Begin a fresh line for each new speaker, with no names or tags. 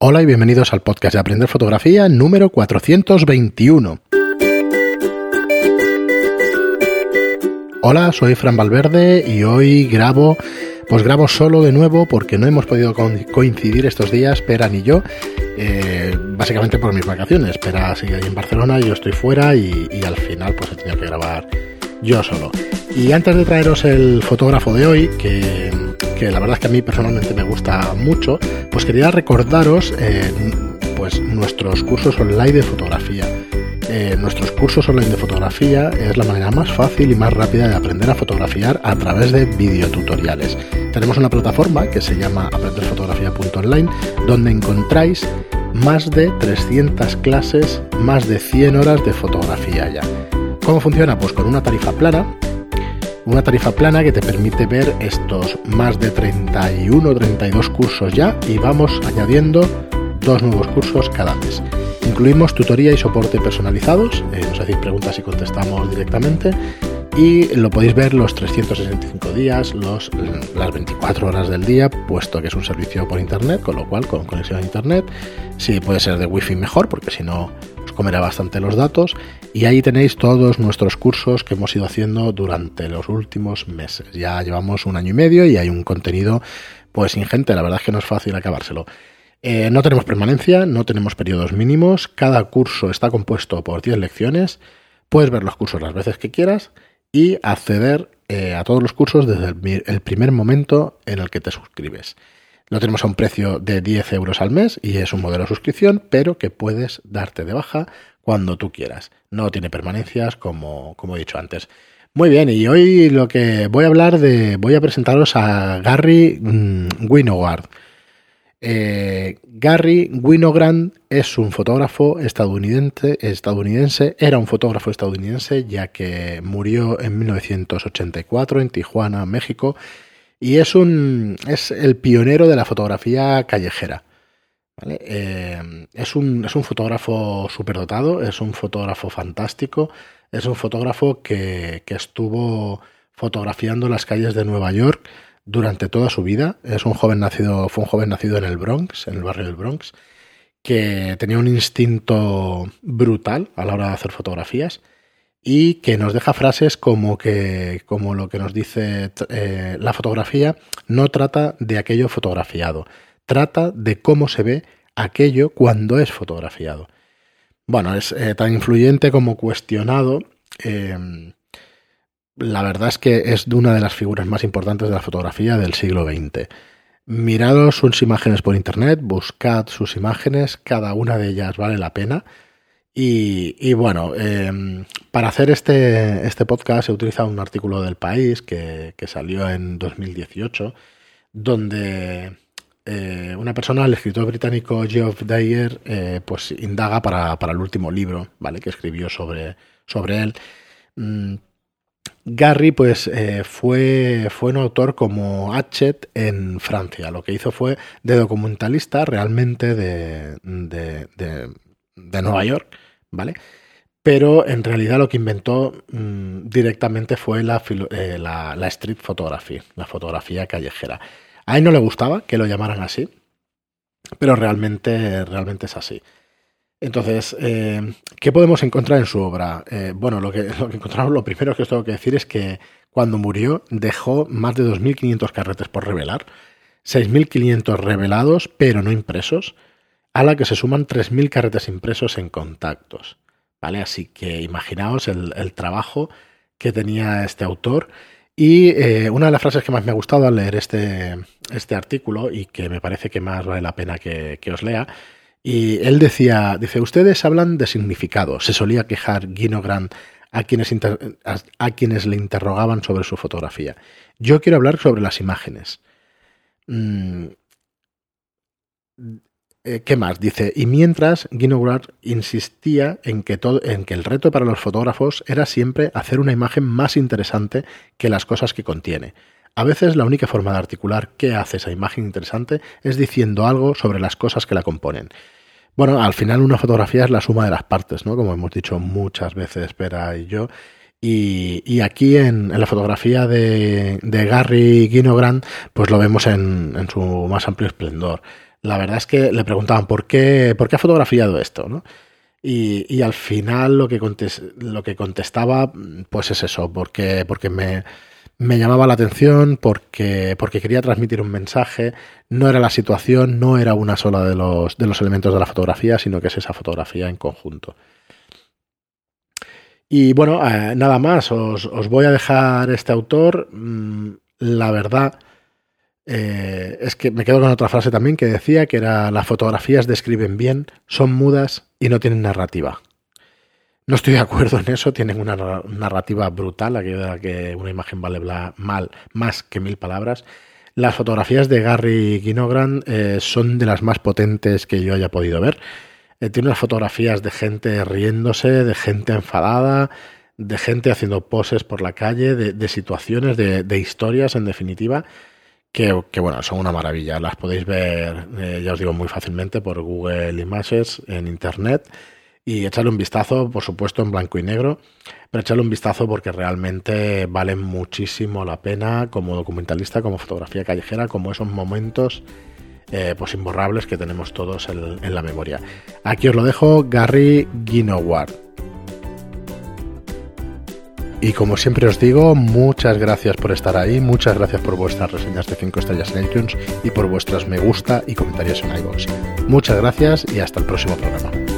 Hola y bienvenidos al podcast de Aprender Fotografía número 421. Hola, soy Fran Valverde y hoy grabo, pues grabo solo de nuevo porque no hemos podido coincidir estos días, Pera ni yo, eh, básicamente por mis vacaciones. Pera sigue ahí en Barcelona, yo estoy fuera y, y al final pues he tenido que grabar yo solo. Y antes de traeros el fotógrafo de hoy, que, la verdad es que a mí personalmente me gusta mucho, pues quería recordaros eh, pues nuestros cursos online de fotografía. Eh, nuestros cursos online de fotografía es la manera más fácil y más rápida de aprender a fotografiar a través de videotutoriales. Tenemos una plataforma que se llama aprenderfotografía.online donde encontráis más de 300 clases, más de 100 horas de fotografía ya. ¿Cómo funciona? Pues con una tarifa plana. Una tarifa plana que te permite ver estos más de 31 o 32 cursos ya y vamos añadiendo dos nuevos cursos cada mes. Incluimos tutoría y soporte personalizados, eh, nos hacéis preguntas y contestamos directamente y lo podéis ver los 365 días, los, las 24 horas del día, puesto que es un servicio por internet, con lo cual con conexión a internet, si puede ser de wifi mejor, porque si no comerá bastante los datos y ahí tenéis todos nuestros cursos que hemos ido haciendo durante los últimos meses. Ya llevamos un año y medio y hay un contenido pues ingente, la verdad es que no es fácil acabárselo. Eh, no tenemos permanencia, no tenemos periodos mínimos, cada curso está compuesto por 10 lecciones, puedes ver los cursos las veces que quieras y acceder eh, a todos los cursos desde el primer momento en el que te suscribes. Lo tenemos a un precio de 10 euros al mes y es un modelo de suscripción, pero que puedes darte de baja cuando tú quieras. No tiene permanencias, como, como he dicho antes. Muy bien, y hoy lo que voy a hablar de. Voy a presentaros a Gary mm, Winograd. Eh, Gary Winograd es un fotógrafo estadounidense, estadounidense, era un fotógrafo estadounidense, ya que murió en 1984 en Tijuana, México y es, un, es el pionero de la fotografía callejera. Eh, es, un, es un fotógrafo superdotado, es un fotógrafo fantástico, es un fotógrafo que, que estuvo fotografiando las calles de Nueva York durante toda su vida. Es un joven nacido, fue un joven nacido en el Bronx, en el barrio del Bronx, que tenía un instinto brutal a la hora de hacer fotografías y que nos deja frases como que como lo que nos dice eh, la fotografía no trata de aquello fotografiado, trata de cómo se ve aquello cuando es fotografiado. Bueno, es eh, tan influyente como cuestionado. Em, la verdad es que es de una de las figuras más importantes de la fotografía del siglo XX. Mirad sus imágenes por internet, buscad sus imágenes, cada una de ellas vale la pena. Y, bueno, em, para hacer este, este podcast he utilizado un artículo del país que, salió en 2018, donde eh, una persona, el escritor británico Geoff Dyer, eh, pues indaga para, el último libro, ¿vale? Que escribió sobre, sobre él. Mm, Gary, pues, eh, fue, fue un autor como Hatchet en Francia. Lo que hizo fue de documentalista realmente de, de Nueva York ¿vale? Pero en realidad lo que inventó mm, directamente fue eh, la, la, street photography, la fotografía callejera. A él no le gustaba que lo llamaran así, pero realmente, realmente es así. Entonces, eh, ¿qué podemos encontrar en su obra? Eh, bueno, lo que, lo que encontramos, lo primero que os tengo que decir es que cuando murió dejó más de 2.500 carretes por revelar, 6.500 revelados, pero no impresos, a la que se suman 3.000 carretes impresos en contactos. ¿Vale? Así que imaginaos el, trabajo que tenía este autor. Y eh, una de las frases que más me ha gustado al leer este, este artículo y que me parece que más vale la pena que, os lea, y él decía, dice, ustedes hablan de significado. Se solía quejar Guino Grant a quienes, a, quienes le interrogaban sobre su fotografía. Yo quiero hablar sobre las imágenes. Mm, eh, ¿Qué más? Dice, y mientras Guinograd insistía en que, todo, en que el reto para los fotógrafos era siempre hacer una imagen más interesante que las cosas que contiene. A veces la única forma de articular qué hace esa imagen interesante es diciendo algo sobre las cosas que la componen. Bueno, al final una fotografía es la suma de las partes, ¿no? Como hemos dicho muchas veces, Pera y yo. Y, aquí en, la fotografía de, Gary Guinogrand, pues lo vemos en, en su más amplio esplendor la verdad es que le preguntaban por qué, por qué ha fotografiado esto, ¿no? Y, al final lo que, lo que contestaba, pues es eso, porque, porque me, me llamaba la atención porque, porque quería transmitir un mensaje. No era la situación, no era una sola de los, de los elementos de la fotografía, sino que es esa fotografía en conjunto. Y bueno, eh, nada más, os, os, voy a dejar este autor. Mm, la verdad eh, es que me quedo con otra frase también que decía que era las fotografías describen bien, son mudas y no tienen narrativa. No estoy de acuerdo en eso, tienen una narrativa brutal, aquella que una imagen vale mal más que mil palabras. Las fotografías de Gary Ginogran eh, son de las más potentes que yo haya podido ver. Eh, tiene unas fotografías de gente riéndose, de gente enfadada, de gente haciendo poses por la calle, de, situaciones, de, historias en definitiva, que, bueno, son una maravilla. Las podéis ver, eh, ya os digo, muy fácilmente por Google Images en Internet y echarle un vistazo, por supuesto, en blanco y negro, pero echarle un vistazo porque realmente vale muchísimo la pena como documentalista, como fotografía callejera, como esos momentos eh, pues imborrables que tenemos todos en, la memoria. Aquí os lo dejo, Gary Ginoward. Y como siempre os digo, muchas gracias por estar ahí, muchas gracias por vuestras reseñas de 5 estrellas en iTunes y por vuestros me gusta y comentarios en iVoox. Muchas gracias y hasta el próximo programa.